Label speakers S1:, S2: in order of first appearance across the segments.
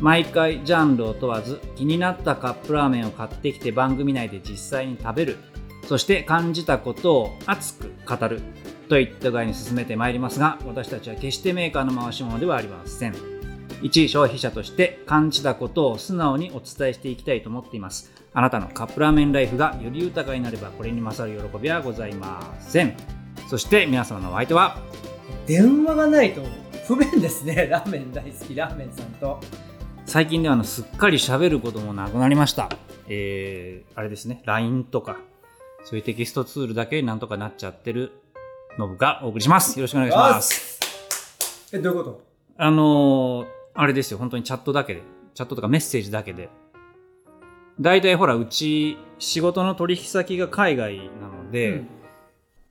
S1: 毎回ジャンルを問わず気になったカップラーメンを買ってきて番組内で実際に食べる。そして感じたことを熱く語るといった具合に進めてまいりますが私たちは決してメーカーの回し物ではありません。一消費者として感じたことを素直にお伝えしていきたいと思っています。あなたのカップラーメンライフがより豊かになればこれに勝る喜びはございません。そして皆様のお相手は
S2: 電話がないと不便ですね。ラーメン大好きラーメンさんと。
S1: 最近ではあのすっかり喋ることもなくなりました。えー、あれですね。LINE とかそういうテキストツールだけになんとかなっちゃってるノブがお送りします。よろしくお願いします。
S2: えどういうこと？
S1: あのー、あれですよ。本当にチャットだけでチャットとかメッセージだけで。大体ほらうち仕事の取引先が海外なので、
S2: うん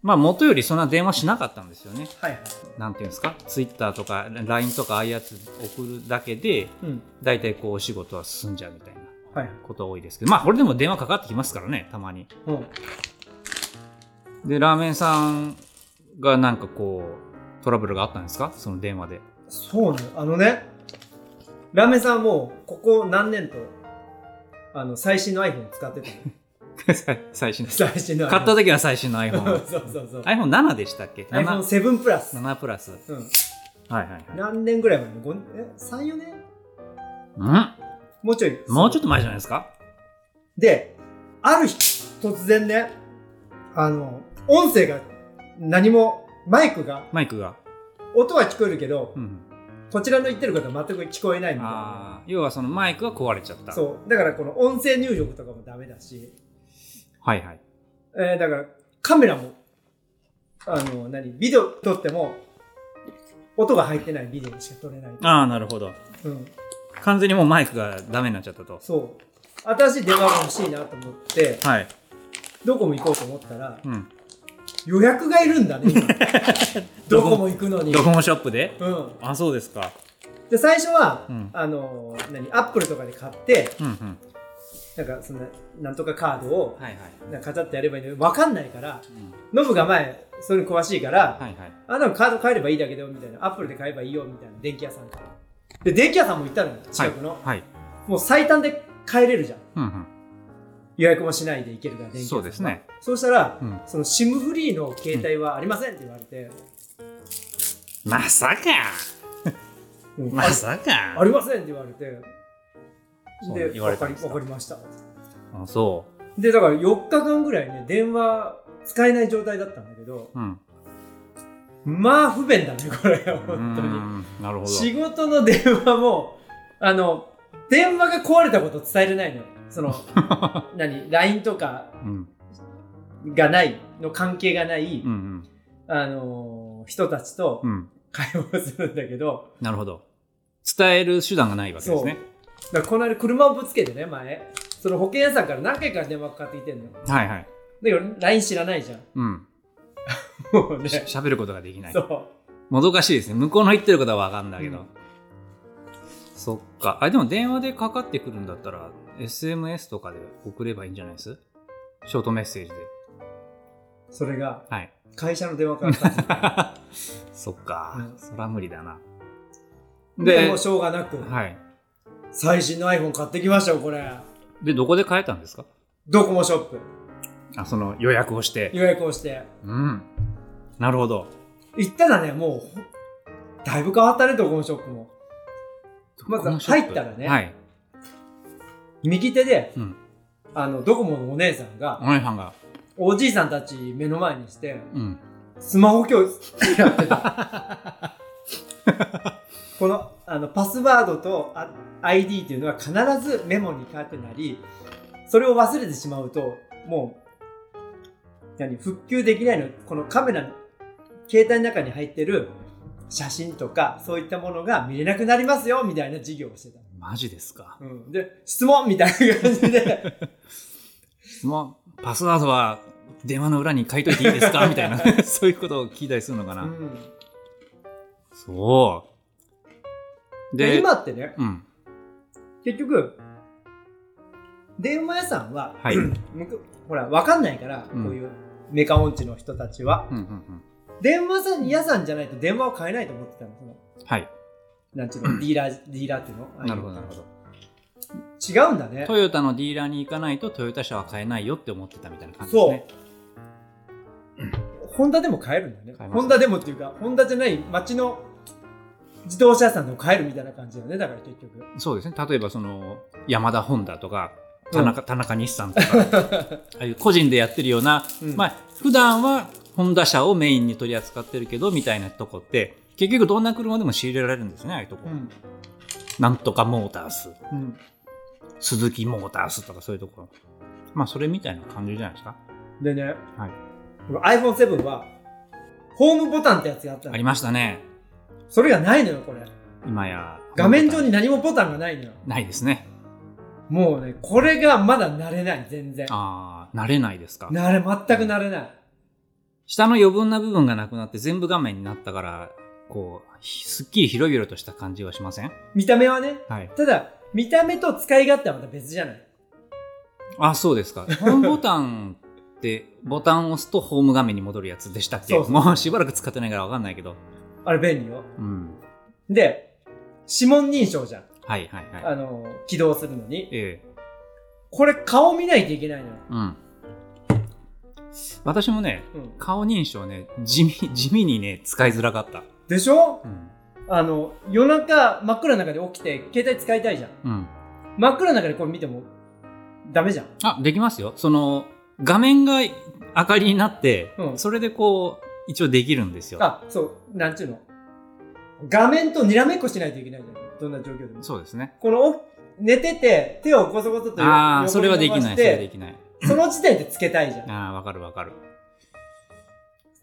S1: まあ元よりそんな電話しなかったんですよね。
S2: はいはい。
S1: なんていうんですか？ツイッターとか LINE とかああいうやつ送るだけで
S2: うん。
S1: 大体こうお仕事は進んじゃうみたいな
S2: はい。
S1: こと多いですけど。まあこれでも電話かかってきますからねたまに。
S2: うん。
S1: でラーメンさんがなんかこうトラブルがあったんですか？その電話で。
S2: そうね。あのねラーメンさんはもうここ何年とあの最新の iPhone 使ってたの
S1: 最新の。
S2: 最新の。
S1: 買った時は最新の iPhone
S2: そうそうそう。
S1: iPhone7 でしたっけ？7,
S2: iPhone7 プラス、
S1: 7プラス。
S2: うん、
S1: はいはいはい。
S2: 何年ぐらい前？に5え？34年？
S1: うん？
S2: もうちょい。
S1: もうちょっと前じゃないですか？
S2: である日突然ねあの音声が何もマイクが
S1: マイクが、
S2: 音は聞こえるけど
S1: うん、
S2: こちらの言ってることは全く聞こえないみたいな。
S1: 要はそのマイクが壊れちゃった。
S2: そう。だからこの音声入力とかもダメだし、
S1: はいはい。
S2: えーだからカメラもあの何ビデオ撮っても音が入ってないビデオしか撮れない、
S1: ああなるほど。
S2: うん、
S1: 完全にもうマイクがダメになっちゃったと。
S2: そう。新しい電話が欲しいなと思って
S1: はい、
S2: どこも行こうと思ったら
S1: うん、
S2: 予約がいるんだね今。どこも行くのに。
S1: ドコモショップで？
S2: うん、
S1: あそうですか。
S2: で最初は、
S1: うん。
S2: あの何アップルとかで買って
S1: うんうん
S2: なんかそのなんとかカードを
S1: はいはい、
S2: なんかカチャってやればいいのに分かんないから
S1: うん。
S2: ノブが前それに詳しいから、
S1: はいはい。
S2: あでもカード変えればいいだけだよみたいな。アップルで買えばいいよみたいな電気屋さんから。で電気屋さんも行ったのよ近くの、
S1: はい。
S2: もう最短で帰れるじゃん。
S1: うんうん。
S2: 予約もしないで行けるから電気屋さんは
S1: そうですね。
S2: そうしたら、
S1: うん。
S2: その SIM フリーの携帯はありませんって言われて、
S1: まさか。
S2: うん。
S1: まさ
S2: あ
S1: か
S2: ありませんって言われてで
S1: 言われたんですか？
S2: わかりました。
S1: あそ
S2: でだから4日間ぐらいね電話使えない状態だったんだけど
S1: ううん。
S2: まあ不便だねこれ本当に。
S1: んなるほど。
S2: 仕事の電話もあの電話が壊れたこと伝えれないのよ。その 何 LINE とか
S1: うん。
S2: がないの関係がない、
S1: うんうん。
S2: あのー人たちと
S1: うん。
S2: 会話をするんだけど、
S1: なるほど。伝える手段がないわけですね
S2: だからこの間車をぶつけてね前。その保険屋さんから何回か電話かかってきてんのだ
S1: はいはい。
S2: けど LINE 知らないじゃん。
S1: うん。
S2: もうね。
S1: し喋ることができない。
S2: そう。
S1: もどかしいですね。向こうの言ってることは分かんだけど、
S2: うん。
S1: そっか。あでも電話でかかってくるんだったら SMS とかで送ればいいんじゃないです？ショートメッセージで。
S2: それが
S1: はい。
S2: 会社の電話からかかってきて
S1: そっか、
S2: うん。
S1: そら無理だな。
S2: でもうしょうがなく、
S1: はい
S2: 最新の iPhone 買ってきましたよこれ。
S1: でどこで買えたんですか？
S2: ドコモショップ。
S1: あその予約をして。
S2: 予約をして。
S1: うん。なるほど。
S2: 行ったらねもうだいぶ変わったねドコモショップも。まず入ったらね
S1: はい、
S2: 右手で
S1: うん、
S2: あのドコモのお姉さんが
S1: お姉さんが。
S2: おじいさんたち目の前にして
S1: うん。
S2: スマホ教室やってた。このあのパスワードとあ ID っていうのは必ずメモに書いてなりそれを忘れてしまうともう何復旧できないの。このカメラの携帯の中に入ってる写真とかそういったものが見れなくなりますよみたいな授業をしてた、
S1: マジですか？
S2: うん、で質問みたいな感じで。
S1: 質問。パスワードは電話の裏に書いといていいですか？みたいな、そういうことを聞いたりするのかな。
S2: うん。
S1: そう。
S2: で
S1: で、
S2: 今ってね、
S1: うん。
S2: 結局、電話屋さんは、
S1: はい
S2: ほら、わかんないから、
S1: うん
S2: こういうメカ音痴の人たちは、
S1: うんうんうん。
S2: 電話屋さんじゃないと電話を買えないと思ってたの。その
S1: はい。
S2: なんちゅうの、ディーラー、ディーラーっていうの？
S1: なるほど、なるほど。
S2: 違うんだね。
S1: トヨタのディーラーに行かないとトヨタ車は買えないよって思ってたみたいな感じです
S2: そう
S1: ね。。
S2: ホンダでも買えるんだよね。ホンダでもっていうか、ホンダじゃない街の自動車屋さんでも買えるみたいな感じだよね。だから結局。
S1: そうですね。例えばその、ヤマダホンダとか、田中、田中日産とか、ああいう個人でやってるような、
S2: うん
S1: まあ、普段はホンダ車をメインに取り扱ってるけど、みたいなとこって、結局どんな車でも仕入れられるんですね、ああいうとこ。
S2: うん。
S1: なんとかモータース、
S2: うん。
S1: 鈴木モータースとかそういうところ。まあ、それみたいな感じじゃないですか。
S2: でね、
S1: はい。
S2: この iPhone7 は、ホームボタンってやつがあったの。
S1: ありましたね。
S2: それがないのよ、これ。
S1: 今や。
S2: 画面上に何もボタンがないのよ。
S1: ないですね。
S2: もうね、これがまだ慣れない、全然。
S1: ああ、慣れないですか。
S2: 慣れ、全く慣れない。
S1: 下の余分な部分がなくなって全部画面になったから、こう、ひすっきり広々とした感じはしません？
S2: 見た目はね。
S1: はい。
S2: ただ、見た目と使い勝手はまた別じゃない。
S1: あ、そうですか。ホームボタンって、ボタンを押すとホーム画面に戻るやつでしたっけ？
S2: そう
S1: もうしばらく使ってないからわかんないけど。
S2: あれ便利よ。
S1: うん。
S2: で、指紋認証じゃん。
S1: はいはいはい。
S2: あの、起動するのに。
S1: ええ
S2: これ顔見ないといけないのよ。
S1: うん。私もね、
S2: うん。
S1: 顔認証ね、地味、地味にね、使いづらかった。
S2: でしょ？
S1: うん。
S2: あの、夜中真っ暗な中で起きて携帯使いたいじゃん。
S1: うん。
S2: 真っ暗な中でこれ見てもダメじゃん。
S1: あ、できますよ。その、画面が明かりになって、
S2: うん
S1: それでこう、一応できるんですよ。
S2: あ、そう、なんちゅうの？画面とにらめっこしないといけないじゃん。どんな状況でも。
S1: そうですね。
S2: このお、寝てて、手をこそこそと
S1: ああ、
S2: 横
S1: それはできない、それはできない。
S2: その時点でつけたいじゃん。っ
S1: ああ、わかるわかる。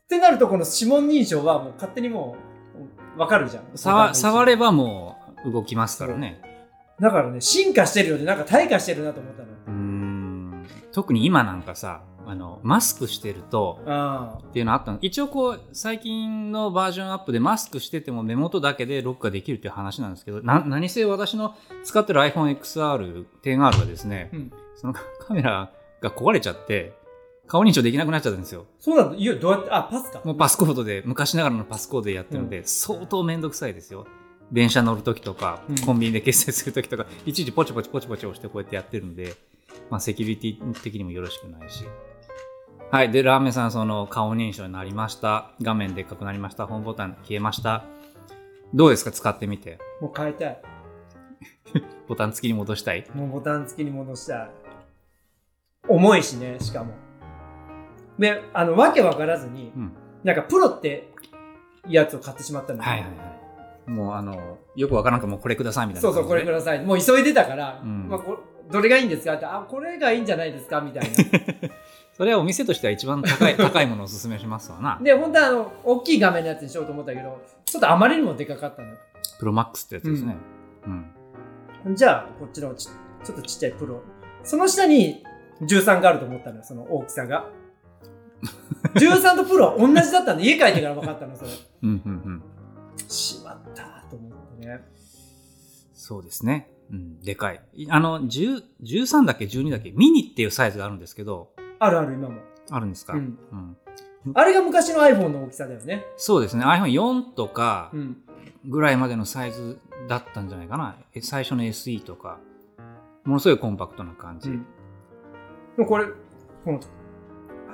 S2: てなると、この指紋認証はもう勝手にもう、わかるじゃん。
S1: 触触
S2: れ。
S1: ればもう動きますからね。
S2: だからね、進化してるようで、なんか退化してるなと思ったの。
S1: うーん。特に今なんかさ、あの、マスクしてると、
S2: あ
S1: っていうのあったの。一応こう、最近のバージョンアップでマスクしてても目元だけでロックができるっていう話なんですけど、な、何せ私の使ってる iPhone XR、10R がですね、
S2: あ。うん。
S1: そのカメラが壊れちゃって、顔認証できなくなっちゃったんですよ。
S2: そうなんだ。いや、どうやって、あ、パスか。
S1: もうパスコードで、昔ながらのパスコードでやってるので、相当めんどくさいですよ。電車乗るときとか、
S2: うん
S1: コンビニで決済するときとか、いちいちポチポチポチポチ押してこうやってやってるんで、まあセキュリティ的にもよろしくないし。はい。で、ラーメンさん、その顔認証になりました。画面でっかくなりました。ホームボタン消えました。どうですか？使ってみて。
S2: もう変えたい。
S1: ボタン付きに戻したい？
S2: もうボタン付きに戻したい。重いしね、しかも。で、あの、わけわからずに、
S1: うん。
S2: なんかプロってやつを買ってしまったんだ
S1: はいはいはい。もうあの、よくわからんからもうこれくださいみたいな
S2: そうそう、これください。もう急いでたから、
S1: うん
S2: まあ、こどれがいいんですか？って、あ、これがいいんじゃないですか？みたいな。
S1: それはお店としては一番高い、高いものをおすすめしますわな。
S2: で、本当はあの、大きい画面のやつにしようと思ったけど、ちょっとあまりにもでかかったの。
S1: プロマックスってやつですね。うん。
S2: じゃあ、こっちのちちょっとちっちゃいプロ。その下に13があると思ったのよ、その大きさが。13とプロ同じだったんで、家帰ってから分かったの、それ。
S1: うん、うん、うん。
S2: しまったと思ってね。
S1: そうですね。うん、でかい。いあの、10 13だっけ ?12 だっけ？ミニっていうサイズがあるんですけど、
S2: あるある、今も。
S1: あるんですか、
S2: うん
S1: うん
S2: あれが昔の iPhone の大きさだよね。
S1: そうですね。iPhone4 とか
S2: うん。
S1: ぐらいまでのサイズだったんじゃないかな。え最初の SE とか。ものすごいコンパクトな感じ。
S2: うん。これ、この、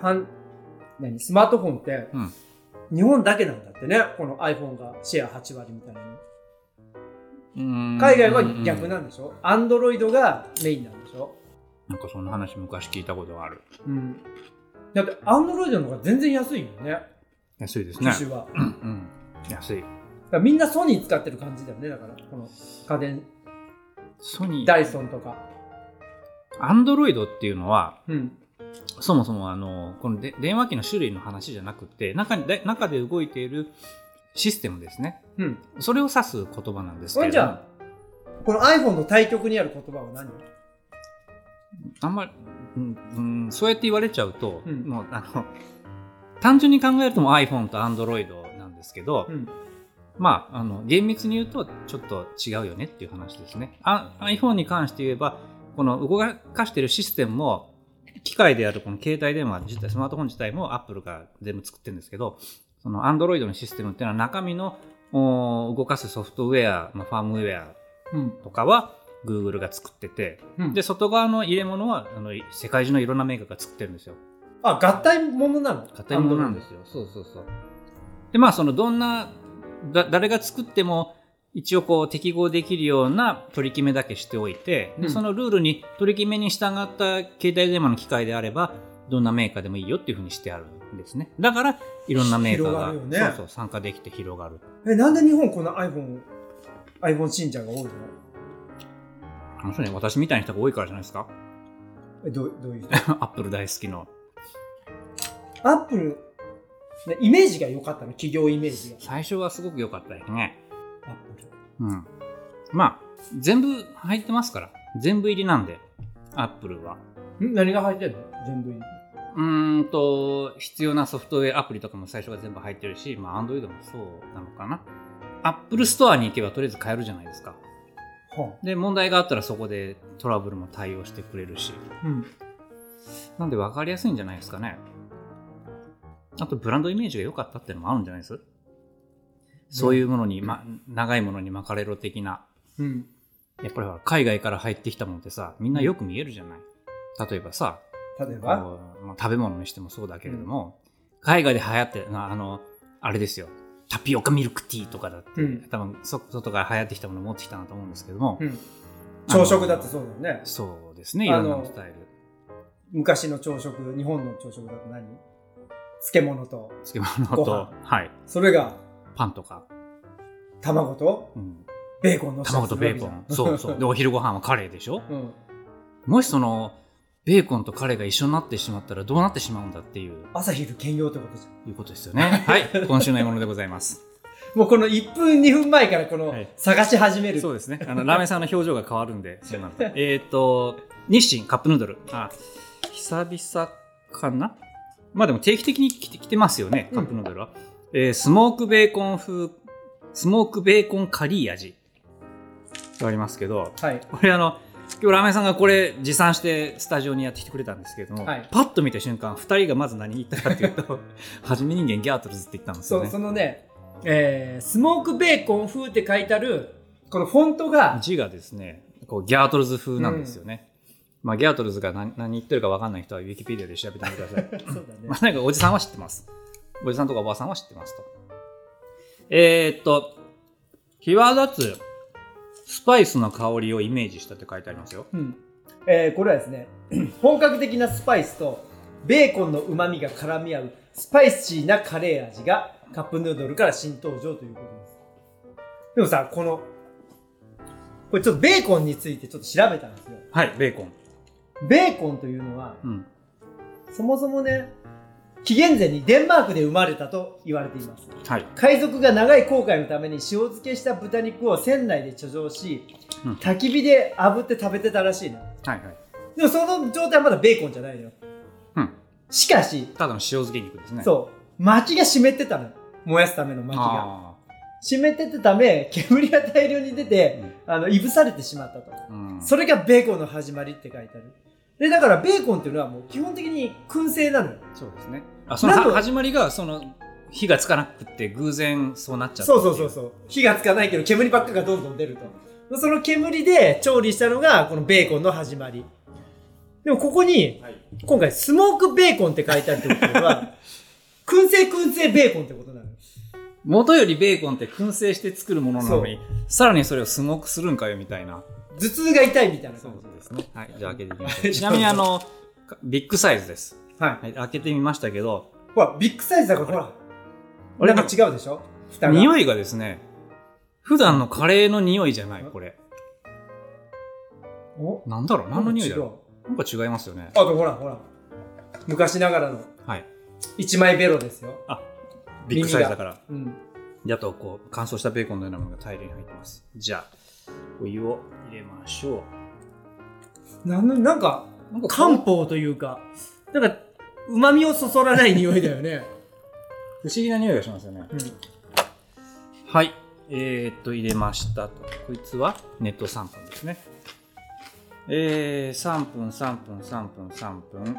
S2: はん、何、スマートフォンって、
S1: うん
S2: 日本だけなんだってね。この iPhone がシェア8割みたいな海外は逆
S1: な
S2: なんでしょ？アンドロイドがメインなんでしょ？
S1: なんかそんな話昔聞いたことがある。
S2: うん。だって、アンドロイドの方が全然安いよね。
S1: 安いですね
S2: 機。種は。
S1: うん、うん。安い。
S2: だからみんなソニー使ってる感じだよね。だから、この家電、
S1: ソニー、
S2: ダイソンとか。
S1: アンドロイドっていうのは、
S2: うん。
S1: そもそもあの、こので電話機の種類の話じゃなくて、中に、で中で動いているシステムですね。
S2: うん。
S1: それを指す言葉なんですけれど
S2: じゃあ、この iPhone の対極にある言葉は何？
S1: あんまりうんうん、そうやって言われちゃうと、
S2: うん。
S1: もうあの単純に考えるともう iPhone と Android なんですけど、
S2: うん。
S1: まあ、あの厳密に言うとちょっと違うよねっていう話ですね。あ iPhone に関して言えばこの動かしてるシステムも機械であるこの携帯電話自体スマートフォン自体も Apple が全部作ってるんですけどその Android のシステムっていうのは中身のお動かすソフトウェア、まあ、ファームウェア
S2: うん。
S1: とかは Google が作ってて
S2: うん
S1: で外側の入れ物はあの世界中のいろんなメーカーが作ってるんですよ。
S2: あ合体ものなの？
S1: 買ったものなんですよ。そうそうそう。で、まあ、そのどんな、だ誰が作っても、一応こう適合できるような取り決めだけしておいて、で
S2: うん
S1: そのルールに取り決めに従った携帯電話の機械であれば、どんなメーカーでもいいよっていうふうにしてあるんですね。だから、いろんなメーカーが、
S2: ね
S1: そうそう参加できて広がる。
S2: えなんで日本こんな iPhone iPhone 信者が多いの？
S1: あの人ね、私みたいな人が多いからじゃないですか？
S2: えどうどういう人？
S1: アップル大好きの。
S2: アップル？ねイメージが良かったの？企業イメージが
S1: 最初はすごく良かったですね。
S2: アップル
S1: うん。まあ、全部入ってますから。全部入りなんで、アップルは。
S2: ん？何が入ってんの？全部入り
S1: うーんと、必要なソフトウェアアプリとかも最初が全部入ってるし、まあ、Android もそうなのかな。Apple Store に行けばとりあえず買えるじゃないですか。
S2: は
S1: で、問題があったらそこでトラブルも対応してくれるし。
S2: あうん
S1: なんで分かりやすいんじゃないですかね。あと、ブランドイメージが良かったっていうのもあるんじゃないです？そういうものに、ま、長いものに巻かれろ的な。
S2: うん
S1: やっぱりほら海外から入ってきたものってさ、みんなよく見えるじゃない？例えばさ、
S2: 例えば？
S1: まあ食べ物にしてもそうだけれども、海外で流行ってあのあれですよタピオカミルクティーとかだって、
S2: うん。
S1: 多分そ外から流行ってきたものを持ってきたなと思うんですけども、
S2: うん。朝食だってそうだよね。
S1: そうですねいろんなスタイル。
S2: 昔の朝食日本の朝食だと何？漬物と
S1: 漬物と
S2: ご飯、
S1: はい、
S2: それが
S1: パンとか、
S2: 卵と
S1: うん、
S2: ベーコンの。
S1: 卵とベーコン。そうそう。でお昼ご飯はカレーでしょ？
S2: うん、
S1: もしそのベーコンとカレーが一緒になってしまったらどうなってしまうんだっていう
S2: 朝昼兼用ってことじゃん
S1: いうことですよねはい 今週の獲物でございます
S2: もうこの1分2分前からこの
S1: はい
S2: 探し始める、
S1: そうですね。あの、ラーメンさんの表情が変わるんで、そうなると。えっと、日清カップヌードル。あ、久々かな？まあでも定期的に来て来てますよね、カップヌードルは。えースモークベーコン風、スモークベーコンカリー味。がありますけど、
S2: はい
S1: これあの、今日ラーメンさんがこれ持参してスタジオにやってきてくれたんですけれども、
S2: はい
S1: パッと見た瞬間、二人がまず何言ったかっていうと、はじめ人間ギャートルズって言ったんです
S2: そう
S1: よね。
S2: そのね、えースモークベーコン風って書いてあるこのフォントが
S1: 字がですね、こうギャートルズ風なんですよね。まあ、ギャートルズが何何言ってるか分かんない人はウィキペディアで調べてみてください。
S2: そうだね
S1: まあ、なんかおじさんは知ってます。おじさんとかおばさんは知ってますと。えー、っと、際立つスパイスの香りをイメージしたって書いてありますよ。
S2: うんえーこれはですね 本格的なスパイスとベーコンのうまみが絡み合うスパイシーなカレー味がカップヌードルから新登場ということですでもさこのこれちょっとベーコンについてちょっと調べたんですよ
S1: はい、ベーコン。
S2: ベーコンというのは
S1: うん。
S2: そもそもね紀元前にデンマークで生まれたと言われています
S1: はい。
S2: 海賊が長い航海のために塩漬けした豚肉を船内で貯蔵し、
S1: うん
S2: 焚き火で炙って食べてたらしいの
S1: はいはい。
S2: でもその状態はまだベーコンじゃないのよ
S1: うん。
S2: しかした
S1: だの塩漬け肉ですね。う。
S2: そう薪が湿ってたの燃やすための薪が
S1: あ
S2: 湿ってたため煙が大量に出て、あのいぶされてしまったと。それがベーコンの始まりって書いてあるでだからベーコンっていうのはもう基本的に燻製なのよ。
S1: そうですね。あ、その
S2: なんと
S1: は始まりが、その、火がつかなくって偶然そうなっちゃった
S2: そうそうそうそう。火がつかないけど煙ばっかがどんどん出ると。その煙で調理したのがこのベーコンの始まり。でもここに
S1: はい。
S2: 今回スモークベーコンって書いてあるってことは 燻製燻製ベーコンってことなのよ
S1: 元よりベーコンって燻製して作るものなのにさらにそれをスモークするんかよみたいな。
S2: 頭痛が痛いみたいな
S1: そう
S2: 感じ
S1: ですね。はいじゃあ開けてみましょう。ちなみにあのビッグサイズです、
S2: はい。
S1: はい、開けてみましたけど
S2: ほらビッグサイズだからほら。
S1: あれ
S2: なんか違うでしょ？
S1: 匂いがですね普段のカレーの匂いじゃないこれ。
S2: お？
S1: なんだろう？何の匂いだろう？なんか違いますよね。
S2: あとほらほら。昔ながらの。
S1: はい。
S2: 一枚ベロですよ
S1: ビッグサイズだから
S2: うん
S1: であとこう乾燥したベーコンのようなものが大量に入ってますじゃあお湯を入れましょ
S2: なんのなんか
S1: なんか
S2: 漢方というか、なんか、旨味をそそらない匂いだよね。
S1: 不思議な匂いがしますよね。
S2: うん。
S1: はい。えー、っと、入れましたと。こいつはネット3分ですね。えー、3分、3分、3分、3分、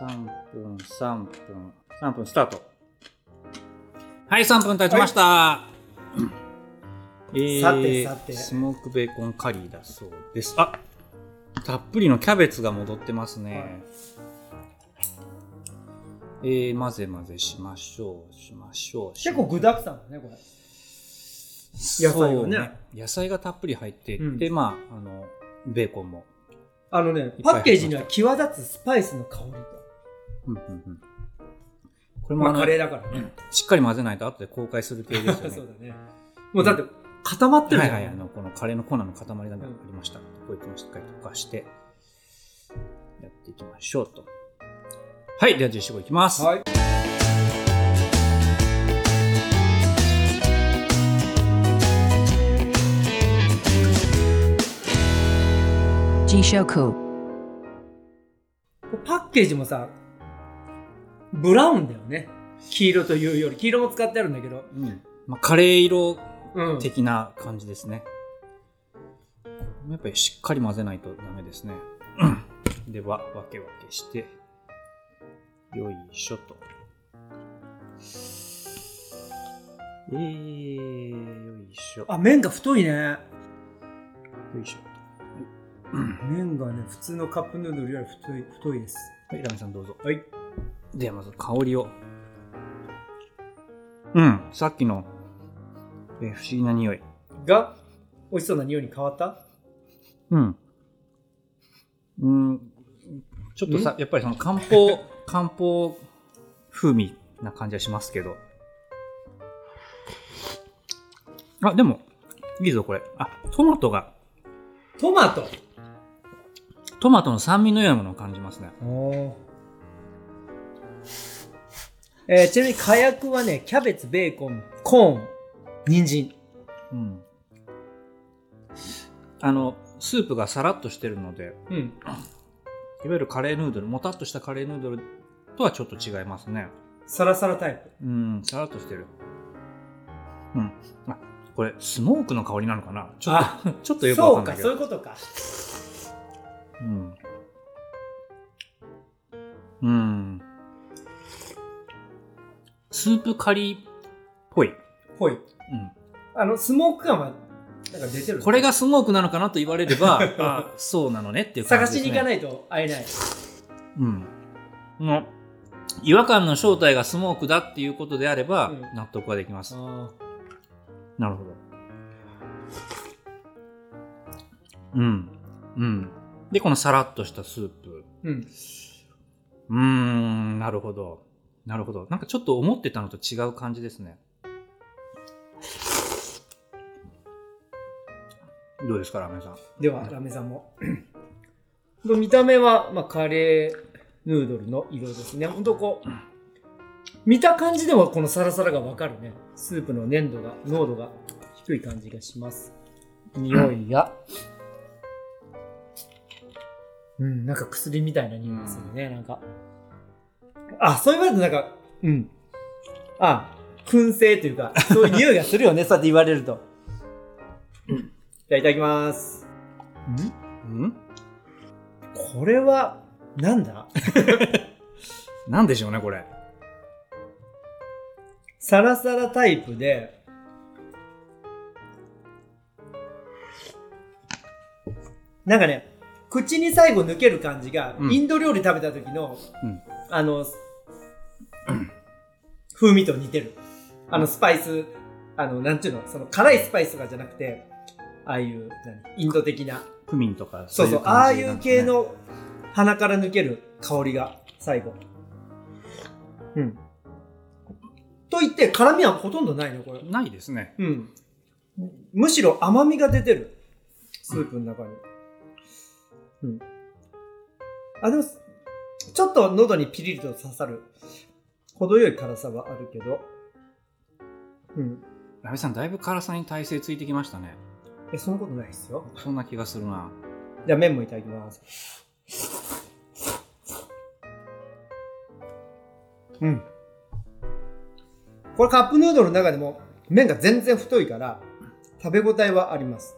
S1: 3分、3分、3分、スタート。はい、3分経ちました。えー、
S2: さてさて
S1: スモークベーコンカリーだそうです。あたっぷりのキャベツが戻ってますね。えー、混ぜ混ぜしましょう、しましょう。
S2: 結構具沢山だね、これ。
S1: 野
S2: 菜がね
S1: 野菜がたっぷり入っていて、
S2: うん
S1: まああのベーコンも、
S2: あのね、パッケージには際立つスパイスの香りと。
S1: うんうんうんこれもあの、
S2: まあカレーだからね。
S1: しっかり混ぜないと後で公開する系ですよね。
S2: そうだね。もうだって固まってるじゃん。
S1: はいはいあのこのカレーの粉の塊がありました、こうやってしっかり溶かしてやっていきましょうと。はいでは実施後いきます、
S2: はい。パッケージもさ、ブラウンだよね。黄色というより。黄色も使ってあるんだけど。
S1: うんまあ、カレー色
S2: うん。
S1: 的な感じですね、やっぱりしっかり混ぜないとダメですねでは分け分けしてよいしょとえー、よいしょ
S2: あ、麺が太いね。
S1: よいしょ
S2: 麺がね、普通のカップヌードルより太い、太いです。
S1: とはいラメさんどうぞ
S2: はい。
S1: ではまず香りをうんさっきの、えー不思議な匂い
S2: が、美味しそうな匂いに変わった？
S1: うん。うん。ちょっとさ、やっぱりその漢方、漢方風味な感じはしますけど。あ、でも、いいぞ、これ。あ、トマトが、
S2: トマト？
S1: トマトの酸味のようなものを感じますね。
S2: おえーちなみに火薬はね、キャベツ、ベーコン、コーン、人参。
S1: うん。あの、スープがさらっとしてるので、
S2: うん。
S1: いわゆるカレーヌードル、もたっとしたカレーヌードルとはちょっと違いますね。
S2: サラサラタイプ。
S1: うん、さらっとしてる。うん。あ、これ、スモークの香りなのかな？ちょっと、ちょっとよくわ
S2: そうか、
S1: かんないけど。
S2: そういうことか。
S1: うん。うん。スープカリーっぽい。
S2: ほい。
S1: うん。
S2: あの、スモーク感は、なんか出てる。
S1: これがスモークなのかなと言われれば、あ、そうなのねっていう感じです、ね。
S2: 探しに行かないと会えない。
S1: うん。の違和感の正体がスモークだっていうことであれば、
S2: うん
S1: 納得はできます。
S2: あ
S1: なるほど。うん。うん。で、このさらっとしたスープ。
S2: うん。
S1: うーん、なるほど。なるほど。なんかちょっと思ってたのと違う感じですね。どうですか、ラーメンさん？
S2: では、ラメさんも。見た目は、まあ、カレーヌードルの色ですね。ほんとこう、見た感じでもこのサラサラがわかるね。スープの粘度が、濃度が低い感じがします。匂いが。うん、なんか薬みたいな匂いがするね、なんか。あ、そう言われるとなんか、うん。あ、燻製というか、そういう匂いがするよね、そうやって言われると。じゃあいただきます。ん？
S1: うん？
S2: これは、なんだ？
S1: なんでしょうね、これ。
S2: サラサラタイプで、なんかね、口に最後抜ける感じが、
S1: うん
S2: インド料理食べた時の、
S1: うん
S2: あの、風味と似てる。あの、スパイス、あの、なんちゅうの、その辛いスパイスとかじゃなくて、ああいう、何？インド的な、
S1: クミンとか
S2: そうそう、
S1: 感
S2: ああいう系の鼻から抜ける香りが最後。うん。と言って、辛みはほとんどないの、これ。
S1: ないですね。
S2: うん。むしろ甘みが出てる。スープの中に。うん。あ、でも、ちょっと喉にピリリと刺さる、程よい辛さはあるけど、うん。
S1: 矢部さん、だいぶ辛さに耐性ついてきましたね。
S2: え、そんなことないですよ。
S1: そんな気がするな。
S2: じゃあ、麺もいただきます。うん。これカップヌードルの中でも麺が全然太いから食べ応えはあります。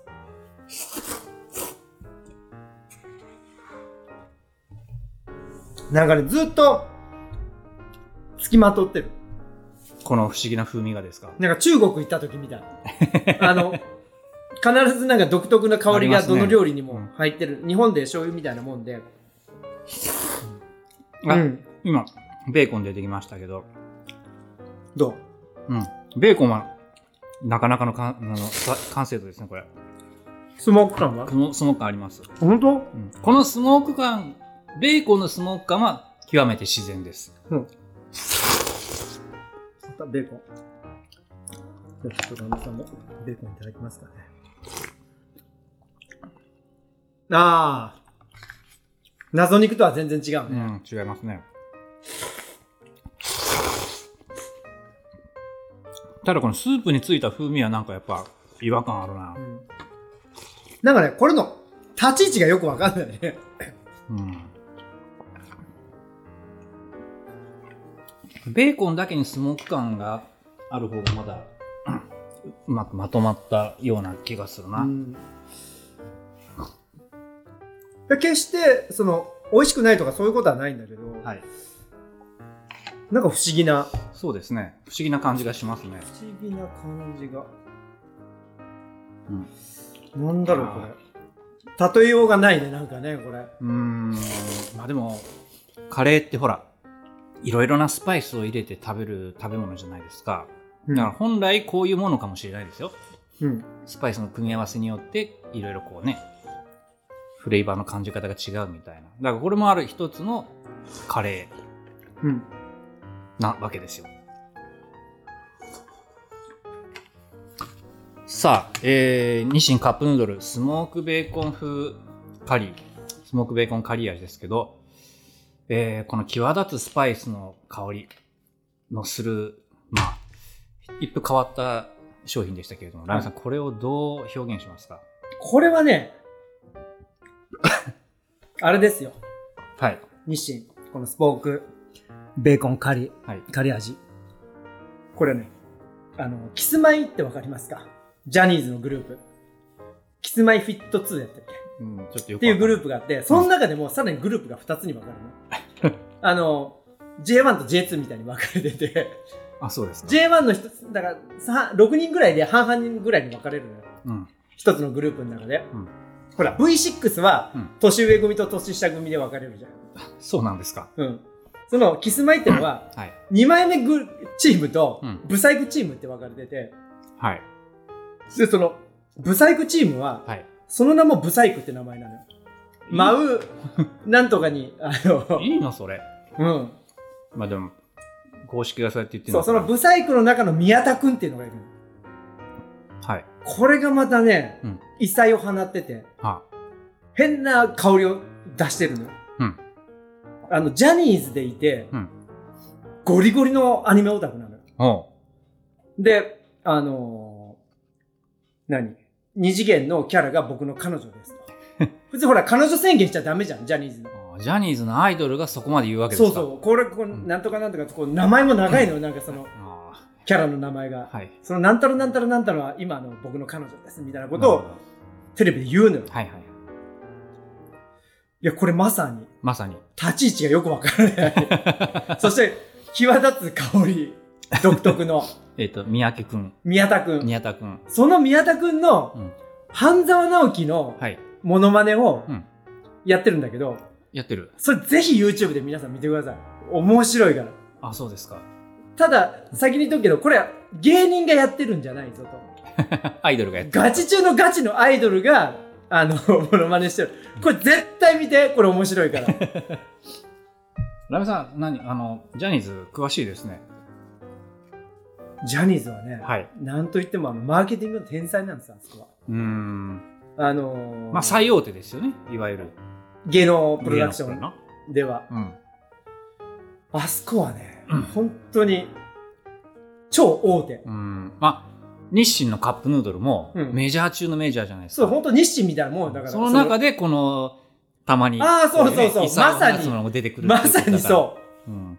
S2: なんかね、ずっと付きまとってる。
S1: この不思議な風味がですか？
S2: なんか中国行った時みたい。あの、必ずなんか独特な香りがどの料理にも
S1: うん。
S2: 入ってる。日本で醤油みたいなもんで。
S1: あ
S2: うん。
S1: 今ベーコン出てきましたけど、
S2: どう？
S1: うん、ベーコンはなかなかのかあのさ完成度ですねこれ。
S2: スモーク感は？
S1: このスモーク感あります、
S2: 本当？
S1: うん。このスモーク感ベーコンのスモーク感は極めて自然です
S2: うん。またベーコン。じゃあちょっと旦那さんもベーコンいただきますかね。ああ。謎肉とは全然違う
S1: う
S2: ね。
S1: ん違いますねただこのスープについた風味はなんかやっぱ違和感あるな
S2: うんなんかね、これの立ち位置がよくわかんないね。
S1: うんベーコンだけにスモーク感がある方がまだうまくまとまったような気がするな、
S2: うん。決して、その、美味しくないとかそういうことはないんだけど、
S1: はい。
S2: なんか不思議な、
S1: そうですね。不思議な感じがしますね。
S2: 不思議な感じが。
S1: うん。
S2: なんだろう、これ。例えようがないね、なんかね、これ。
S1: うーん。まあでもカレーってほらいろいろなスパイスを入れて食べる食べ物じゃないですか。だから本来こういうものかもしれないですよ。
S2: うん。
S1: スパイスの組み合わせによっていろいろこうねフレーバーの感じ方が違うみたいな。だからこれもある一つのカレ
S2: うん。
S1: ーなわけですよ。さあ、えー、日清カップヌードルスモークベーコン風カリー。スモークベーコンカリー味ですけど、えー、この際立つスパイスの香りのするまあ一風変わった商品でしたけれども、ラミさんこれをどう表現しますか？
S2: これはね、あれですよ。
S1: はい
S2: 日清。このスポーク、ベーコンカリ、
S1: はい
S2: カリ味。これね、あの、キスマイってわかりますか？ジャニーズのグループ。キスマイフィット2やったっけ？
S1: うん、ちょっとよ
S2: っていうグルー
S1: プ
S2: プがあって、その中でもさらにグループが2つに分かるの。あの、J1 と J2 みたいに分かれてて、
S1: あそうですか。
S2: J1 の人、だからさ6人ぐらいで半々ぐらいに分かれるのよ。
S1: うん。
S2: 一つのグループの中で。
S1: うん。
S2: ほら、V6 は
S1: うん。
S2: 年上組と年下組で分かれるじゃん。
S1: そうなんですか。
S2: うん。そのキスマイってのは、
S1: はい。
S2: 2枚目グチームと
S1: うん。
S2: ブサイクチームって分かれてて、
S1: はい。
S2: で、その、ブサイクチームは、
S1: はい。
S2: その名もブサイクって名前なのよ。舞う、なんとかに、あの、
S1: いいのそれ
S2: うん。
S1: まあでも公式がそうやって言ってる
S2: そう、そのブサイクの中の宮田くんっていうのがいるの。
S1: はい
S2: これがまたね、
S1: うん
S2: 異彩を放ってて、
S1: は
S2: 変な香りを出してるのよ。
S1: うん
S2: あの、ジャニーズでいて、
S1: うん
S2: ゴリゴリのアニメオタクなのよ。
S1: おう
S2: で、あのー何？二次元のキャラが僕の彼女ですと。普通ほら、彼女宣言しちゃダメじゃん、ジャニーズの。
S1: あジャニーズのアイドルがそこまで言うわけですか？
S2: そうそう。これ、こう
S1: うん。
S2: なんとかなんとか、こう名前も長いのよ、なんかその、
S1: あ
S2: キャラの名前が。
S1: ーはい。
S2: その、なんたらなんたらなんたらは今の僕の彼女です、みたいなことをテレビで言うのよ。
S1: はいはい。
S2: いや、これまさに、
S1: まさに。
S2: 立ち位置がよくわからない。そして、際立つ香り、独特の。
S1: えっと三宅くん。
S2: 宮田くん。
S1: 宮田くん。
S2: その宮田くんの
S1: うん。
S2: 半沢直樹の
S1: はい。
S2: モノマネを
S1: うん。
S2: やってるんだけど、
S1: やってる
S2: それぜひ YouTube で皆さん見てください。面白いから。
S1: あそうですか
S2: ただ、先に言っとくけど、これは芸人がやってるんじゃないぞと。
S1: アイドルがやってる
S2: ガチ中のガチのアイドルが、あの、モノマネしてる。これ絶対見て、これ面白いから。
S1: ラメさん何あのジャニーズ詳しいですね
S2: ジャニーズはね、
S1: はい
S2: なんといってもあの、マーケティングの天才なんですよ、あそこは。
S1: うーん
S2: あのー
S1: まあ最大手ですよねいわゆる
S2: 芸能プロダクションでは。
S1: うん。
S2: あそこはね、
S1: うん。
S2: 本当に、超大手。
S1: うん。まあ日清のカップヌードルも
S2: うん。
S1: メジャー中のメジャーじゃないです
S2: そう、
S1: か、
S2: 本当日清みたいなもん。だから。
S1: その中でこのたまに
S2: あーそうそうそう。まさに。
S1: も出てくる
S2: まさに
S1: う、
S2: そ
S1: う。ん、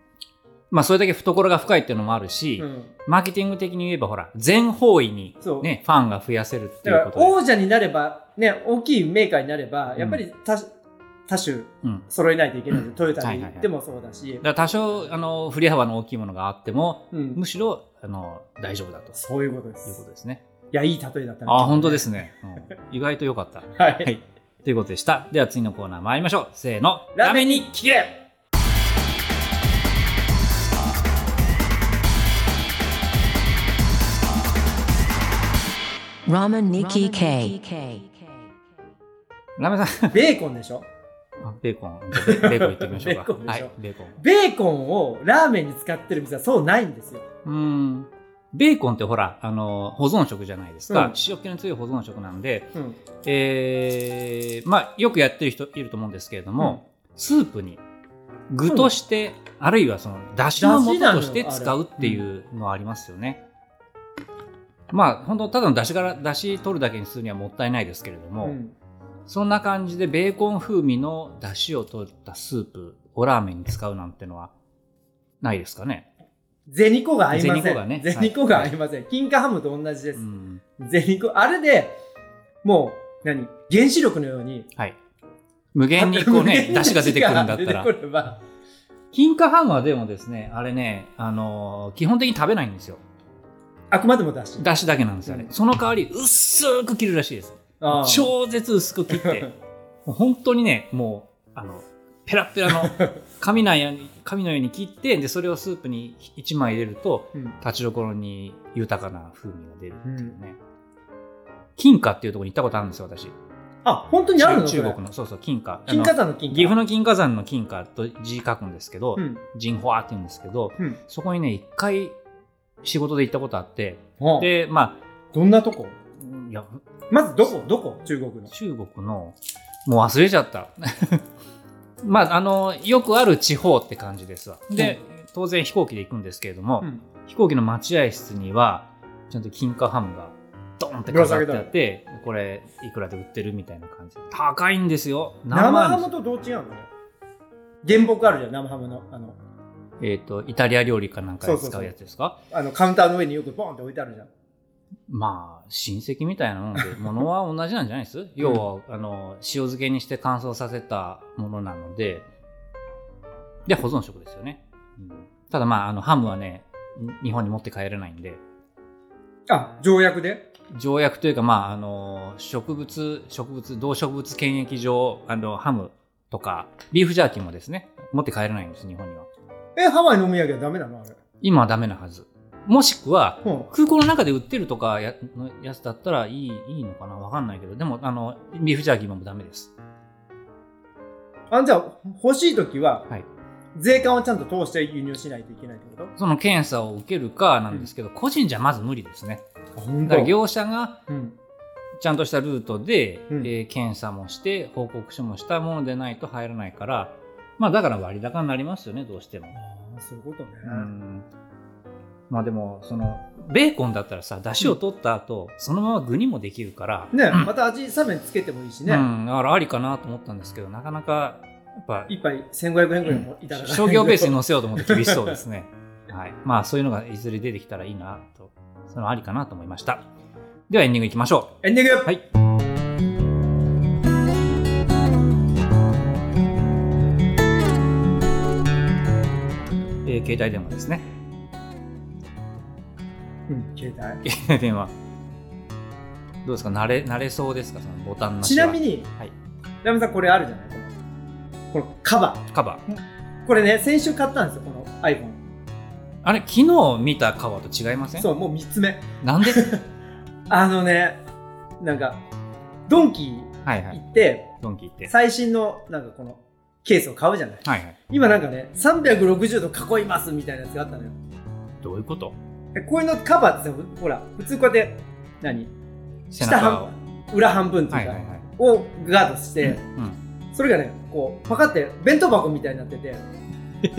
S1: まあそれだけ懐が深いっていうのもあるし、
S2: うん。
S1: マーケティング的に言えばほら全方位に
S2: そう。
S1: ねファンが増やせるっていうことで。
S2: 王者になれば、ね、大きいメーカーになれば、
S1: うん
S2: やっぱり多多種
S1: うん
S2: 揃えないといけないんで、トヨタ
S1: はいはいはい
S2: に行ってもそうだし、
S1: だから多少あの振り幅の大きいものがあっても
S2: うん
S1: むしろあの大丈夫だと
S2: そういうことで
S1: いう
S2: す。
S1: ことですね。
S2: いや、いい例えだったね
S1: ああ本当ですね、うん意外と良かった。
S2: はい。
S1: はいということでした。では次のコーナー参りましょう。せーの。
S2: ラーメンに聞け
S3: Ramen Nikki K.
S1: ラーメンさん。
S2: ベーコンでしょ？
S1: あベーコン。ベーコンいってみましょうか。
S2: ベーコン
S1: はい、ベーコン。
S2: ベーコンをラーメンに使ってる店はそうないんですよ。
S1: うーん。ベーコンってほら、あの、保存食じゃないですか。
S2: うん
S1: 塩気の強い保存食なんで、
S2: うん。
S1: えー、まあ、よくやってる人いると思うんですけれども、スープに具として、あるいはその、だしの素として使うっていうのはありますよね。まあ、本当ただのだしから、だし取るだけにするにはもったいないですけれども、
S2: うん
S1: そんな感じでベーコン風味の出汁を取ったスープをラーメンに使うなんてのはないですかね？
S2: ゼニコが合いません。
S1: ゼニコがね
S2: ゼニコが合いません。金華ハムと同じです。
S1: うん。
S2: ゼニコ、あれで、もう、何？原子力のように、
S1: はい。無限にこうね、出汁が出てくるんだったら金華ハムはでもですね、あれね、あのー基本的に食べないんですよ。
S2: あくまでもだし。
S1: 出汁だけなんですよ、あれ
S2: うん
S1: その代わり、薄く切るらしいです。超絶薄く切って、もう本当にね、もう、あの、ペラッペラの 紙のように紙のように切って、で、それをスープに1枚入れると、
S2: うん
S1: 立ちどころに豊かな風味が出るっていうね。金華っていうところに行ったことあるんですよ、私。
S2: あ、本当にあるの？
S1: 中国の、そうそう、金華。
S2: 金華山の金華。
S1: 岐阜の金華山の金華と字書くんですけど、
S2: うん。
S1: ジンホアって言うんですけど、
S2: うん。
S1: そこにね、一回仕事で行ったことあって、
S2: はあ
S1: で、ま
S2: どんなとこ？
S1: あ、いや、
S2: まずどこ？どこ？中国の。
S1: 中国の、もう忘れちゃった。まあ、あの、よくある地方って感じですわ。で、当然飛行機で行くんですけれども、
S2: うん
S1: 飛行機の待合室には、ちゃんと金華ハムがドンって飾ってあって、これ、いくらで売ってるみたいな感じで。高いんですよ。
S2: 生ハ
S1: 万
S2: ムとどう違うの？原木あるじゃん、生ハムの。あの、
S1: えっ、と、イタリア料理かなんかで使うやつですか？
S2: あのカウンターの上によくボンって置いてあるじゃん。
S1: まあ、親戚みたいなもんで、ものは同じなんじゃないです？要は、あの、塩漬けにして乾燥させたものなので、で、保存食ですよね。うんただまあ、あの、ハムはね、に日本に持って帰れないんで、
S2: あ、条約で？
S1: 条約というか、まあ、あの、植物、植物、動植物検疫上、あの、ハムとか、ビーフジャーキーもですね、持って帰れないんです、日本には。
S2: え、ハワイのお土産はダメなの？あれ。
S1: 今はダメなはず。もしくは、
S2: うん。
S1: 空港の中で売ってるとかやのやつだったらいいいいのかな？わかんないけど、でも、あの、ビーフジャーキーもダメです。
S2: あ、じゃあ、欲しいときは、
S1: はい。
S2: 税関をちゃんと通して輸入しないといけないってこと？
S1: その検査を受けるかなんですけど、個人じゃまず無理ですね。だから業者が
S2: うん。
S1: ちゃんとしたルートで、
S2: うん
S1: えー検査もして、報告書もしたものでないと入らないから、まあだから割高になりますよね、どうしても。
S2: ああ、そういうことね。
S1: うん。まあでも、その、ベーコンだったらさ、出汁を取った後、そのまま具にもできるから、
S2: ね、また味さらにつけてもいいしね。
S1: うん、だからありかなと思ったんですけど、なかなか、やっぱ、
S2: 一杯1500円ぐらいもいただかないと
S1: 商業ベースに載せようと思って厳しそうですね。はい。まあ、そういうのがいずれ出てきたらいいなと、そのありかなと思いました。ではエンディングいきましょ
S2: エンディング
S1: う。はい。えー携帯電話ですね。
S2: うん、携帯。
S1: 携帯電話。どうですか？慣れ、慣れそうですか？そのボタンの
S2: ちなみに、
S1: はい
S2: ラムさんこれあるじゃない？このこのカバー。
S1: カバー。
S2: これね、先週買ったんですよ、この iPhone。
S1: あれ、昨日見たカバーと違いません？
S2: そう、もう3つ目。
S1: なんで？
S2: あのね、なんか、ドンキ
S1: はいはい。
S2: 行って、
S1: ドンキ行って。
S2: 最新の、なんかこの、ケースを買うじゃない？
S1: はいはい。
S2: 今なんかね、360度囲いますみたいなやつがあったのよ。
S1: どういうこと？
S2: でこういうのカバーってさ、ほら、普通こうやって、何？下半。裏半分ってか、
S1: はいいうはいはい。
S2: をガードして、
S1: うん。
S2: それがね、こう、パカって弁当箱みたいになってて、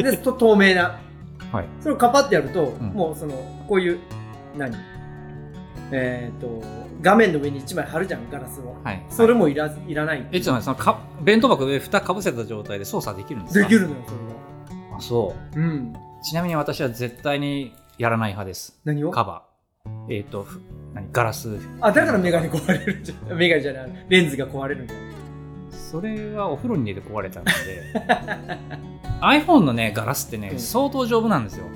S2: で、と透明な。
S1: はい。
S2: それをカパってやると、
S1: ん
S2: もうその、こういう、何？えっ、と、画面の上に1枚貼るじゃん、ガラスを。
S1: はい。
S2: それもいらずいらない。
S1: え、ちょっと待って、そのか弁当箱上蓋かぶせた状態で操作できるんですか？
S2: できるのよ、それ
S1: あ、そ
S2: が。うん。
S1: ちなみに私は絶対にやらない派です。
S2: 何を？
S1: カバー。えっ、とふ何？ガラス。
S2: あ、だからメガネ壊れるんじゃん。メガネじゃない。レンズが壊れるんじゃな。い
S1: それはお風呂に入れて壊れたので。iPhone のねガラスってね、
S2: うん。
S1: 相当丈夫なんですよ、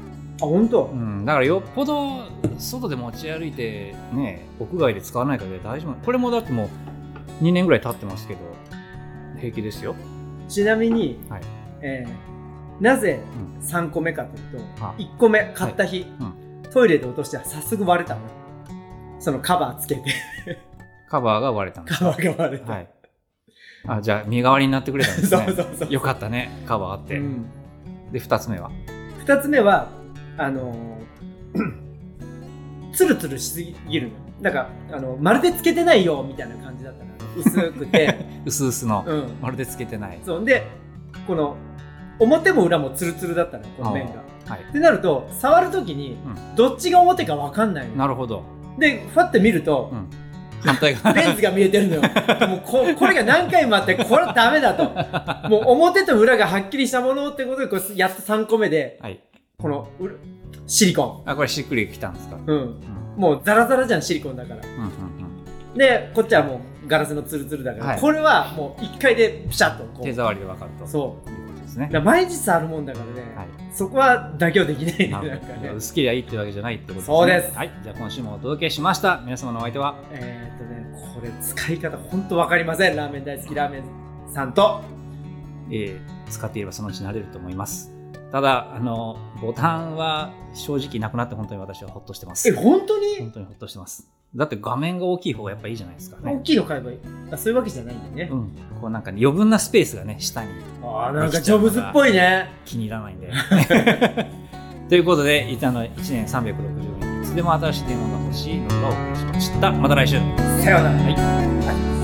S2: あ、本当？
S1: う。ん、だからよっぽど外で持ち歩いてね屋外で使わないからで大丈夫。これもだってもう2年ぐらい経ってますけど平気ですよ。
S2: ちなみに、
S1: はい。
S2: えーなぜ
S1: う
S2: 3個目かというと、
S1: あ
S2: 1個目買った日、
S1: は
S2: トイレで落として早速割れたの。そのカバーつけて、
S1: カバーが割れたんです
S2: カバーが割れた。
S1: はいあじゃあ身代わりになってくれたんです
S2: そ
S1: ね
S2: うそうそう。
S1: よかったねカバーあって、
S2: うん
S1: で2つ目は？
S2: 二つ目は、あのー ツルツルしすぎるの。なんか、あの、まるでつけてないよ、みたいな感じだったの。薄くて。
S1: 薄々の、
S2: うん。
S1: まるでつけてない
S2: そう。で、この、表も裏もツルツルだったの、この面が。
S1: はい
S2: ってなると、触るときに、どっちが表かわかんないの。
S1: なるほど、
S2: で、ふわって見ると、
S1: うん、反対側
S2: レンズが見えてるのよ。もうここれが何回もあって、これダメだと。もう表と裏がはっきりしたものってことで、これやっと3個目で、
S1: はい
S2: このうシリコ
S1: あこれしっくりきたんですか、
S2: ン。うん。
S1: うん
S2: もうザラザラじゃん、シリコンだから。
S1: うんうん
S2: で、こっちはもうガラスのツルツルだから、
S1: はい
S2: これはもう1回でピシャッとこ
S1: うん、手
S2: う。
S1: 触りで分かると
S2: そう。
S1: ですね。
S2: 毎日触るもんだからね、
S1: はい。
S2: そこは妥協できない。ね、
S1: な
S2: なんかね。
S1: 薄けりゃいいってわけじゃないってことですね。
S2: そうです。
S1: はい。じゃあ今週もお届けしました。皆様のお相手は？
S2: えーっとね、これ使い方ほんとわかりません。ラーメン大好きラーメンさんと。
S1: えー使っていればそのうち慣れると思います。ただあのボタンは正直なくなって本当に私はほっとしてます。
S2: え、本当に？
S1: 本当にほっとしてますだって画面が大きい方がやっぱいいじゃないですか
S2: 大
S1: ね
S2: きいの買えばいい。あそういうわけじゃないんだよね。
S1: うん。こうなんか、ね、余分なスペースがね下に。
S2: ああ、なんかジョブズっぽいね。
S1: 気に入らないんで。ということでいたの1年360円。いつでも新しい電話が欲しいのがお送りしました。また来週。
S2: さようなら。
S1: はい